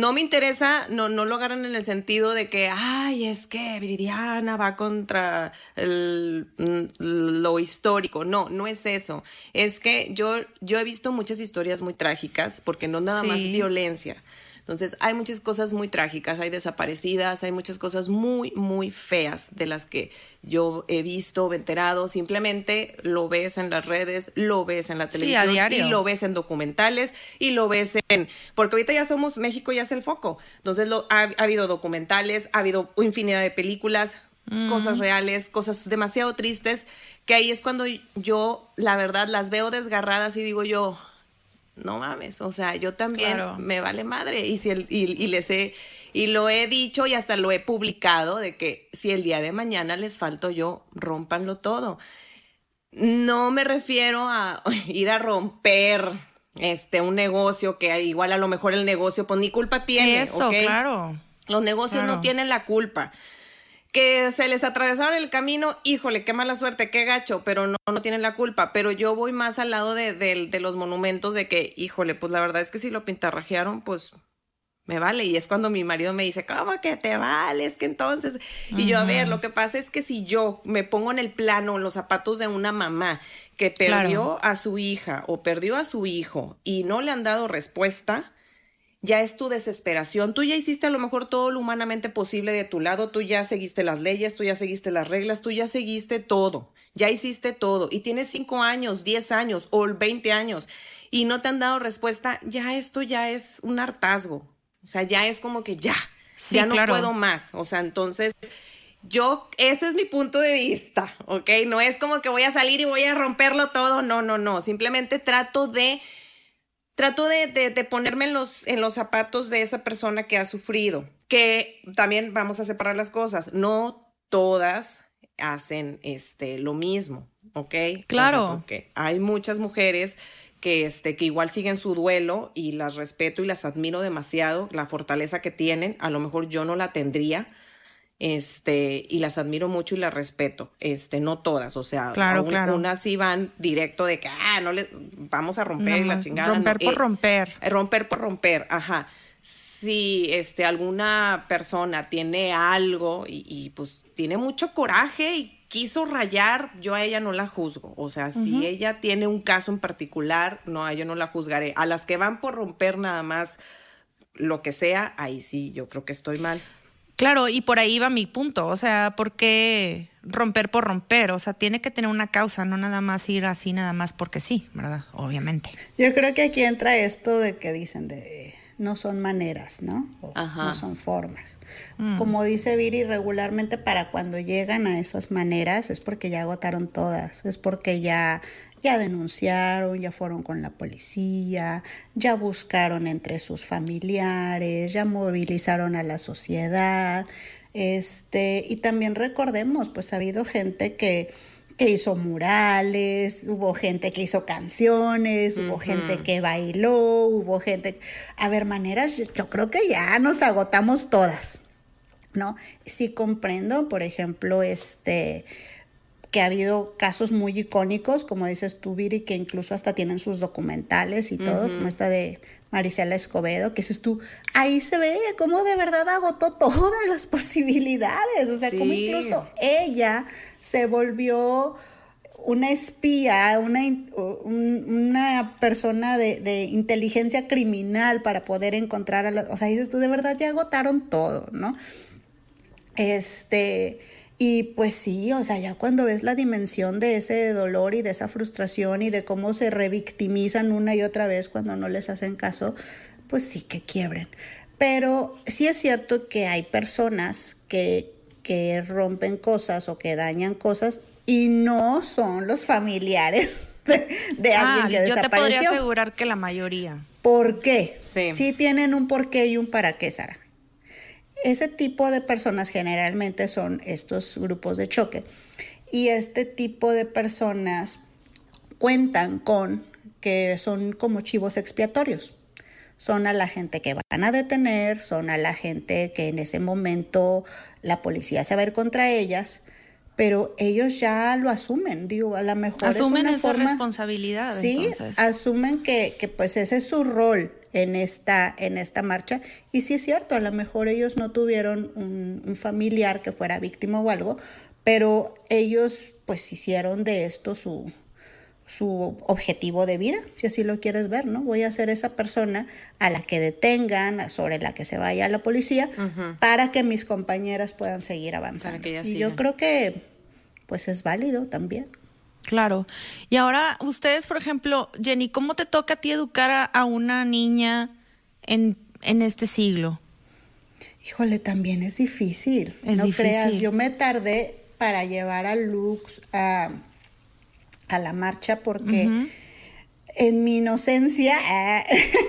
no me interesa, no, no lo agarran en el sentido de que, ay, es que Viridiana va contra lo histórico. No, no es eso. Es que yo, yo he visto muchas historias muy trágicas, porque no nada más violencia. Entonces, hay muchas cosas muy trágicas, hay desaparecidas, hay muchas cosas muy, muy feas de las que yo he visto, enterado. Simplemente lo ves en las redes, lo ves en la televisión y lo ves en documentales y lo ves en. Porque ahorita ya somos, México ya es el foco. Entonces, lo, ha, habido documentales, ha habido infinidad de películas, cosas reales, cosas demasiado tristes, que ahí es cuando yo, la verdad, las veo desgarradas y digo yo, no mames, o sea, yo también me vale madre y, si el, y, les he, y lo he dicho y hasta lo he publicado de que si el día de mañana les falto yo, rompanlo todo. No me refiero a [laughs] ir a romper este un negocio que igual a lo mejor el negocio pues ni culpa tiene. Eso, claro. Los negocios no tienen la culpa que se les atravesaron el camino, híjole, qué mala suerte, qué gacho, pero no, no tienen la culpa. Pero yo voy más al lado de, de, los monumentos de que, híjole, pues la verdad es que si lo pintarrajearon, pues me vale. Y es cuando mi marido me dice, ¿cómo que te vale? Es que entonces. Y yo, a ver, lo que pasa es que si yo me pongo en el plano, en los zapatos de una mamá que perdió a su hija o perdió a su hijo y no le han dado respuesta, ya es tu desesperación. Tú ya hiciste a lo mejor todo lo humanamente posible de tu lado, tú ya seguiste las leyes, tú ya seguiste las reglas, tú ya seguiste todo, ya hiciste todo y tienes cinco años, diez años o veinte años y no te han dado respuesta, ya esto ya es un hartazgo. O sea, ya es como que ya, ya no puedo más. O sea, entonces yo, ese es mi punto de vista, ¿ok? No es como que voy a salir y voy a romperlo todo, no, no, no. Simplemente trato de trato de, ponerme en los, en los zapatos de esa persona que ha sufrido, que también vamos a separar las cosas, no todas hacen este, lo mismo, ¿ok? Claro. porque hay muchas mujeres que, este, que igual siguen su duelo y las respeto y las admiro demasiado, la fortaleza que tienen, a lo mejor yo no la tendría, este, y las admiro mucho y las respeto, este, no todas, o sea, claro, claro. unas sí van directo de que, ah, no le, vamos a romper la chingada. Romper por eh, romper. romper por romper, ajá. Si, este, alguna persona tiene algo y, pues tiene mucho coraje y quiso rayar, yo a ella no la juzgo. O sea, si ella tiene un caso en particular, no, yo no la juzgaré. A las que van por romper nada más lo que sea, ahí sí, yo creo que estoy mal. Claro, y por ahí va mi punto, o sea, ¿por qué romper por romper? O sea, tiene que tener una causa, no nada más ir así, nada más porque sí, ¿verdad? Obviamente. Yo creo que aquí entra esto de que dicen de no son maneras, ¿no? no son formas. Mm. Como dice Viri, regularmente para cuando llegan a esas maneras es porque ya agotaron todas, es porque ya ya denunciaron, ya fueron con la policía, ya buscaron entre sus familiares, ya movilizaron a la sociedad. Este, y también recordemos, pues ha habido gente que que hizo murales, hubo gente que hizo canciones, hubo gente que bailó, hubo gente... A ver, maneras, yo creo que ya nos agotamos todas, ¿no? Sí comprendo, por ejemplo, este que ha habido casos muy icónicos, como dices tú, Viri, que incluso hasta tienen sus documentales y todo, como esta de Marisela Escobedo, que dices tú, ahí se ve cómo de verdad agotó todas las [laughs] posibilidades, o sea, como incluso ella se volvió una espía, una, una persona de, de, inteligencia criminal para poder encontrar a los, o sea, dices tú, de verdad ya agotaron todo, ¿no? Este, y pues sí, o sea, ya cuando ves la dimensión de ese dolor y de esa frustración y de cómo se revictimizan una y otra vez cuando no les hacen caso, pues sí que quiebren. Pero sí es cierto que hay personas que, que rompen cosas o que dañan cosas y no son los familiares [laughs] de, de alguien Ah, que yo te podría desapareció. asegurar que la mayoría. ¿Por qué? Sí. Sí tienen un por qué y un para qué, Sara. Ese tipo de personas generalmente son estos grupos de choque. Y este tipo de personas cuentan con que son como chivos expiatorios. Son a la gente que van a detener, son a la gente que en ese momento la policía se va a ir contra ellas, pero ellos ya lo asumen, digo, a lo mejor es Asumen una esa forma- responsabilidad. Sí, entonces. asumen que, que pues ese es su rol en esta, en esta marcha. Y sí es cierto, a lo mejor ellos no tuvieron un, un familiar que fuera víctima o algo, pero ellos pues hicieron de esto su, su objetivo de vida, si así lo quieres ver, ¿no? Voy a ser esa persona a la que detengan, sobre la que se vaya la policía, para que mis compañeras puedan seguir avanzando. Para que ellas y yo creo que pues es válido también. Claro. Y ahora, ustedes, por ejemplo, Jenny, ¿cómo te toca a ti educar a, a una niña en, en este siglo? Híjole, también es difícil. Es no difícil. creas, yo me tardé para llevar a Lux a, a la marcha porque en mi inocencia ah,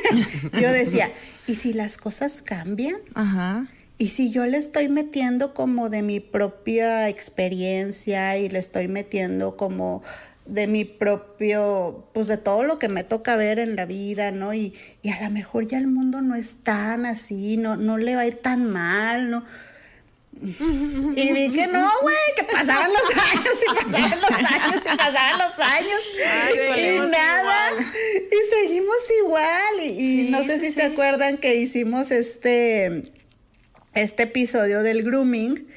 [laughs] yo decía, [laughs] ¿y si las cosas cambian? Ajá. Y si yo le estoy metiendo como de mi propia experiencia y le estoy metiendo como de mi propio, pues de todo lo que me toca ver en la vida, ¿no? Y, y a lo mejor ya el mundo no es tan así, no, no le va a ir tan mal, ¿no? Y vi que no, güey, que pasaban los años y pasaban los años y pasaban los años. Ay, y nada. igual. Y seguimos igual. Y, y Sí, no sé sí, si sí. se acuerdan que hicimos este, este episodio del grooming.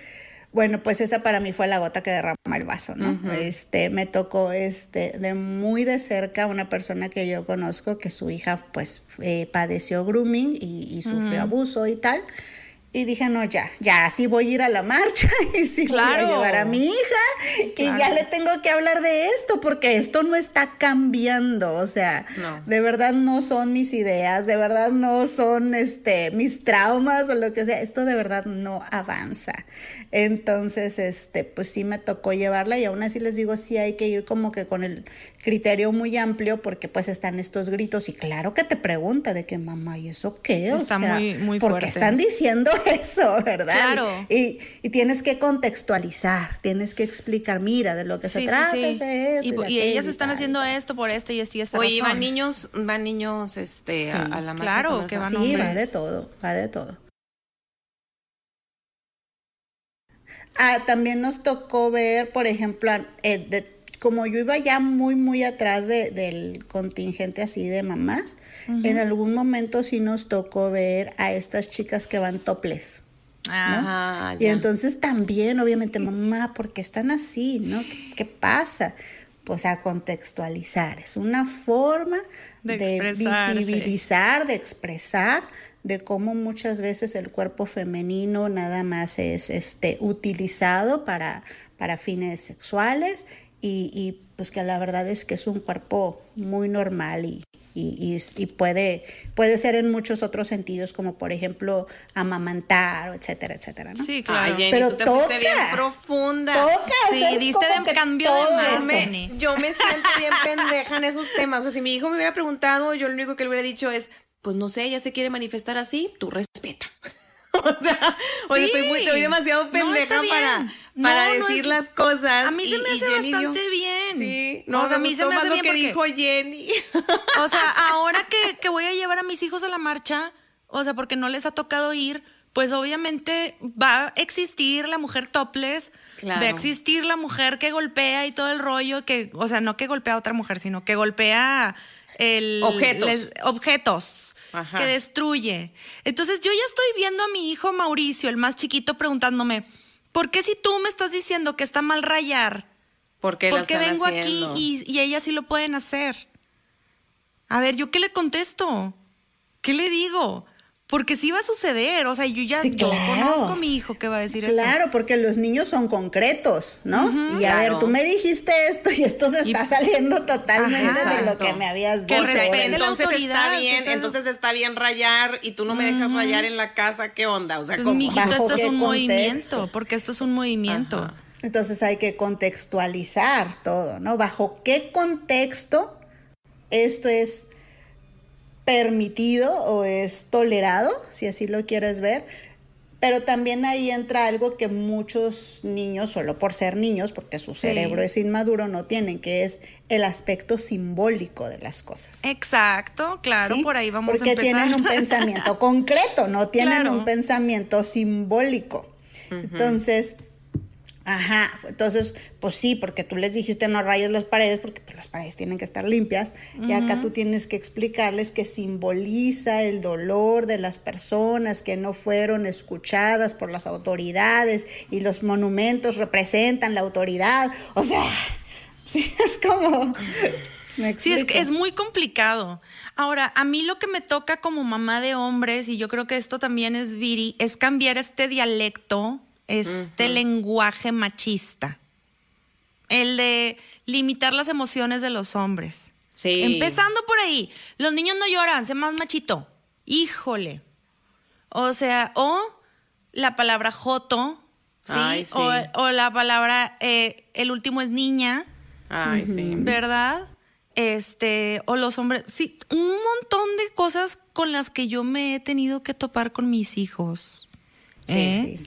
Bueno, pues esa para mí fue la gota que derrama el vaso, ¿no? Este, me tocó este, de muy de cerca una persona que yo conozco que su hija pues eh, padeció grooming y, y sufrió abuso y tal. Y dije, no, ya, ya, sí voy a ir a la marcha [laughs] y sí voy Claro. a llevar a mi hija y ya le tengo que hablar de esto porque esto no está cambiando, o sea, No. de verdad no son mis ideas, de verdad no son este mis traumas o lo que sea, esto de verdad no avanza. Entonces, este, pues sí me tocó llevarla y aún así les digo, sí hay que ir como que con el criterio muy amplio porque pues están estos gritos y claro que te pregunta de que mamá, ¿y eso qué? O Está sea, muy- muy ¿por qué fuerte. están diciendo [laughs] eso, verdad? Claro. Y, y tienes que contextualizar, tienes que explicar, mira, de lo que se Sí, sí, trata sí. es de esto Y, y ellas están haciendo esto por esto y esto y esta Oye, razón. van niños, van niños este, a, Sí, a la marcha. claro, que van Sí, hombres. va de todo, va de todo. Ah, también nos tocó ver, por ejemplo, eh, de- como yo iba ya muy, muy atrás de- del contingente así de mamás, en algún momento sí nos tocó ver a estas chicas que van toples. Ah, Ah, Y entonces también, obviamente, mamá, ¿por qué están así? ¿No? ¿Qué, qué pasa? Pues a contextualizar. Es una forma De de, visibilizar, de expresar, de cómo muchas veces el cuerpo femenino nada más es este utilizado para, para fines sexuales y, y, pues que la verdad es que es un cuerpo muy normal y, y, y- y puede, puede ser en muchos otros sentidos, como por ejemplo amamantar, etcétera, etcétera, ¿no? sí, Ay, claro. Jenny, Pero tú te fuiste toca. bien profunda. Toca Sí, diste de cambio de. Yo me siento bien pendeja en esos temas. O sea, si mi hijo me hubiera preguntado, yo lo único que le hubiera dicho es, pues no sé, ella se quiere manifestar así, tú respeta. [laughs] o sea, estoy, muy, estoy demasiado pendeja para, No, para no decir es- las cosas. A mí se me hace dio- bastante bien. Sí, no, o sea, a mí se me hace bien lo que porque- dijo Jenny. [laughs] O sea, [laughs] ahora que, que voy a llevar a mis hijos a la marcha, o sea, porque no les ha tocado ir, pues obviamente va a existir la mujer topless, Claro. va a existir la mujer que golpea y todo el rollo, que, o sea, no que golpea a otra mujer, sino que golpea el, Objetos. objetos, Ajá. que destruye. Entonces yo ya estoy viendo a mi hijo Mauricio, el más chiquito, preguntándome, ¿por qué si tú me estás diciendo que está mal rayar? Porque ¿Por qué están vengo haciendo? aquí y, y ellas sí lo pueden hacer? A ver, ¿yo qué le contesto? ¿Qué le digo? Porque sí va a suceder, o sea, yo ya Sí, yo claro. conozco a mi hijo que va a decir eso. Claro, porque los niños son concretos, ¿no? y a claro. ver, tú me dijiste esto y esto se está saliendo totalmente Ajá, de lo que me habías Que dicho. La entonces está que bien, estás- entonces está bien rayar y tú no me dejas rayar en la casa, ¿qué onda? O sea, ¿cómo? mijito, ¿Bajo esto es qué un contexto? movimiento, porque esto es un movimiento. Entonces hay que contextualizar todo, ¿no? ¿Bajo qué contexto esto es permitido o es tolerado, si así lo quieres ver? Pero también ahí entra algo que muchos niños, solo por ser niños, porque su Sí. cerebro es inmaduro, no tienen, que es el aspecto simbólico de las cosas. Exacto, claro, ¿sí? por ahí vamos Porque a empezar. tienen un [laughs] pensamiento concreto, no tienen Claro. un pensamiento simbólico. Entonces, ajá, entonces, pues sí, porque tú les dijiste no rayes las paredes, porque pues, las paredes tienen que estar limpias, y acá tú tienes que explicarles que simboliza el dolor de las personas que no fueron escuchadas por las autoridades y los monumentos representan la autoridad. O sea, [laughs] sí, es como... ¿me Sí, es, es muy complicado. Ahora, a mí lo que me toca como mamá de hombres, y yo creo que esto también es Viri, es cambiar este dialecto, este lenguaje machista. El de limitar las emociones de los hombres. Sí. Empezando por ahí. Los niños no lloran, sé más machito. Híjole. O sea, o la palabra joto, ¿sí? Ay, sí. O, o la palabra, eh, el último es niña. Ay, sí. ¿verdad? Este, o los hombres, sí, un montón de cosas con las que yo me he tenido que topar con mis hijos. Sí. ¿eh?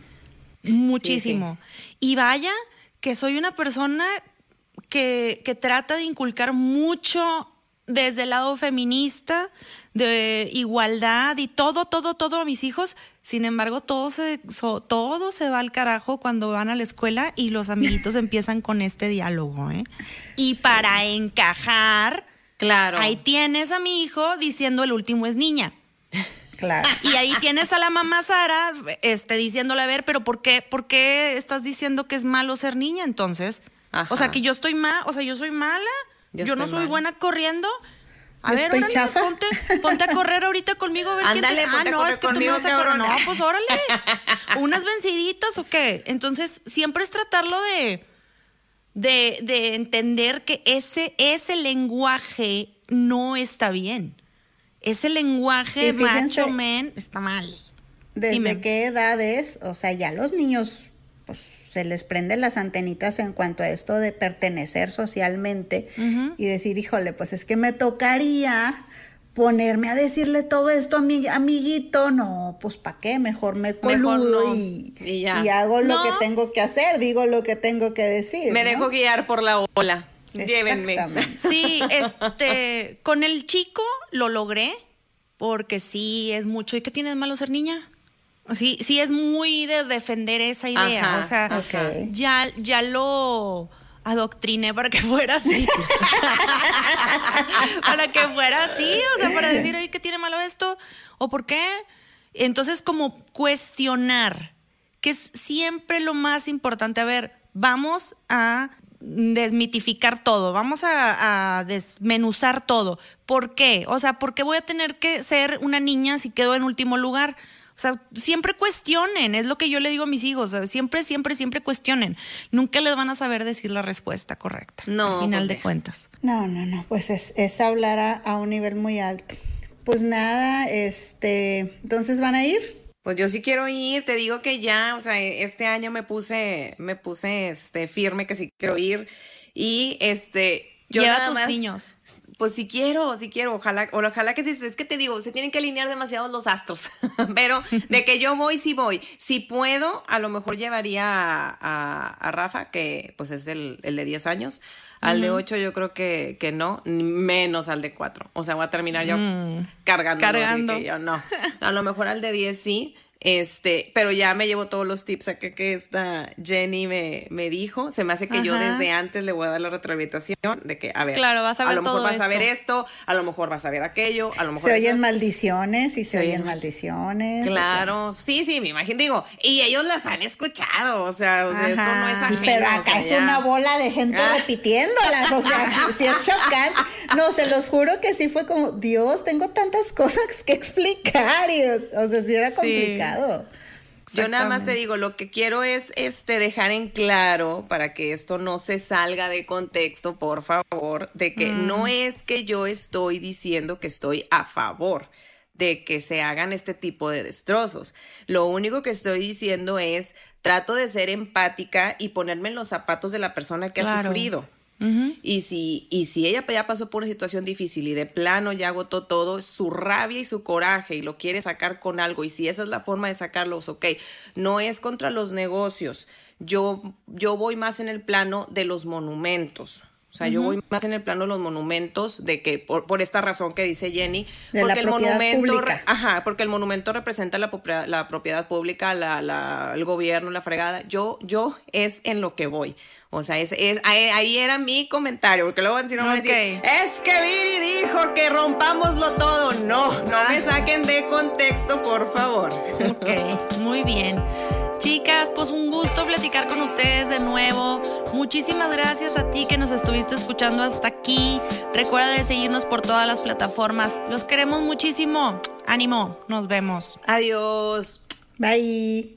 Muchísimo. Y vaya que soy una persona que, que trata de inculcar mucho desde el lado feminista, de igualdad y todo, todo, todo a mis hijos. Sin embargo, todo se, so- todo se va al carajo cuando van a la escuela y los amiguitos [laughs] empiezan con este diálogo. ¿eh? Y para encajar, Claro. ahí tienes a mi hijo diciendo el último es niña. Claro. Y ahí tienes a la mamá Sara este, diciéndole, a ver, pero ¿por qué, ¿por qué estás diciendo que es malo ser niña entonces? Ajá. O sea, que yo estoy mal, o sea, yo soy mala, Yo yo, no soy buena corriendo. A ver, estoy órale, chafa. ponte, ponte a correr ahorita conmigo a ver Ándale, te... ponte ah, no, es que tú me conmigo, vas a correr. No, pues órale. [laughs] ¿Unas venciditas o qué? Entonces, siempre es tratarlo de, de, de entender que ese, ese lenguaje no está bien. Ese lenguaje fíjense- macho men está mal. ¿Desde Dime. qué edades? O sea, ya los niños, pues se les prenden las antenitas en cuanto a esto de pertenecer socialmente y decir, híjole, pues es que me tocaría ponerme a decirle todo esto a mi amiguito. No, pues ¿para qué? Mejor me Mejor coludo no. y, Y ya. y hago lo que tengo que hacer, digo lo que tengo que decir. Me ¿no? dejo guiar por la ola. Llévenme. Sí, este, con el chico lo logré, porque sí es mucho. ¿Y qué tienes de malo ser niña? Sí, sí es muy de defender esa idea. Ajá, o sea, ya, ya lo adoctriné para que fuera así. [laughs] para que fuera así, o sea, para decir, oye, ¿qué tiene malo esto? ¿O por qué? Entonces, como cuestionar, que es siempre lo más importante. A ver, vamos a desmitificar todo, vamos a, a desmenuzar todo. ¿Por qué? O sea, ¿por qué voy a tener que ser una niña si quedo en último lugar? O sea, siempre cuestionen, es lo que yo le digo a mis hijos, o sea, siempre, siempre, siempre cuestionen. Nunca les van a saber decir la respuesta correcta. No, Al final pues de cuentas. No, no, no, pues es, es hablar a, a un nivel muy alto. Pues nada, este, entonces van a ir. Pues yo sí quiero ir, te digo que ya, o sea, este año me puse, me puse este firme que sí quiero ir. Y este, Yo Lleva nada a tus más, niños. Pues si quiero, si quiero, ojalá, ojalá que sí, es que te digo, se tienen que alinear demasiado los astros, [laughs] pero de que yo voy, sí voy. Si puedo, a lo mejor llevaría a, a- a Rafa, que pues es el, el de 10 años. Al de 8 yo creo que, que no, menos al de 4. O sea, voy a terminar yo cargando. Cargando. yo no. A lo mejor al de 10 sí. Este, pero ya me llevo todos los tips acá que esta Jenny me, me dijo. Se me hace que yo desde antes le voy a dar la retroalimentación de que, a ver, Claro, vas a ver lo mejor vas a ver esto. a lo mejor vas a ver aquello, a lo mejor Se eso. oyen maldiciones y se, Se oyen maldiciones. o sea. Claro, sí, sí, me imagino, digo, y ellos las han escuchado, o sea, o sea esto no es. Sí, ajeno, pero o acá sea, es ya. una bola de gente Ah. repitiéndolas, o sea, [laughs] si es chocante. No, se los juro que sí fue como, Dios, tengo tantas cosas que explicar, y, o, sea, sí era Sí. Yo nada más te digo, lo que quiero es este dejar en claro para que esto no se salga de contexto, por favor, de que Mm. no es que yo estoy diciendo que estoy a favor de que se hagan este tipo de destrozos. Lo único que estoy diciendo es trato de ser empática y ponerme en los zapatos de la persona que ha Y si, y si ella ya pasó por una situación difícil y de plano ya agotó todo, su rabia y su coraje y lo quiere sacar con algo, y si esa es la forma de sacarlos, ok, no es contra los negocios. Yo, yo voy más en el plano de los monumentos. O sea, yo voy más en el plano de los monumentos, de que por, por esta razón que dice Jenny, De la porque el monumento, re- ajá, porque el monumento representa la, la propiedad pública, la, la- el gobierno, la fregada. Yo, yo es en lo que voy. O sea, es, es- ahí, ahí era mi comentario, porque luego si no me van a decir, es que Viri dijo que rompámoslo todo. No, no Ah. me saquen de contexto, por favor. Ok, [laughs] muy bien. Chicas, pues un gusto platicar con ustedes de nuevo. Muchísimas gracias a ti que nos estuviste escuchando hasta aquí. Recuerda de seguirnos por todas las plataformas. Los queremos muchísimo. Ánimo, nos vemos. Adiós. Bye.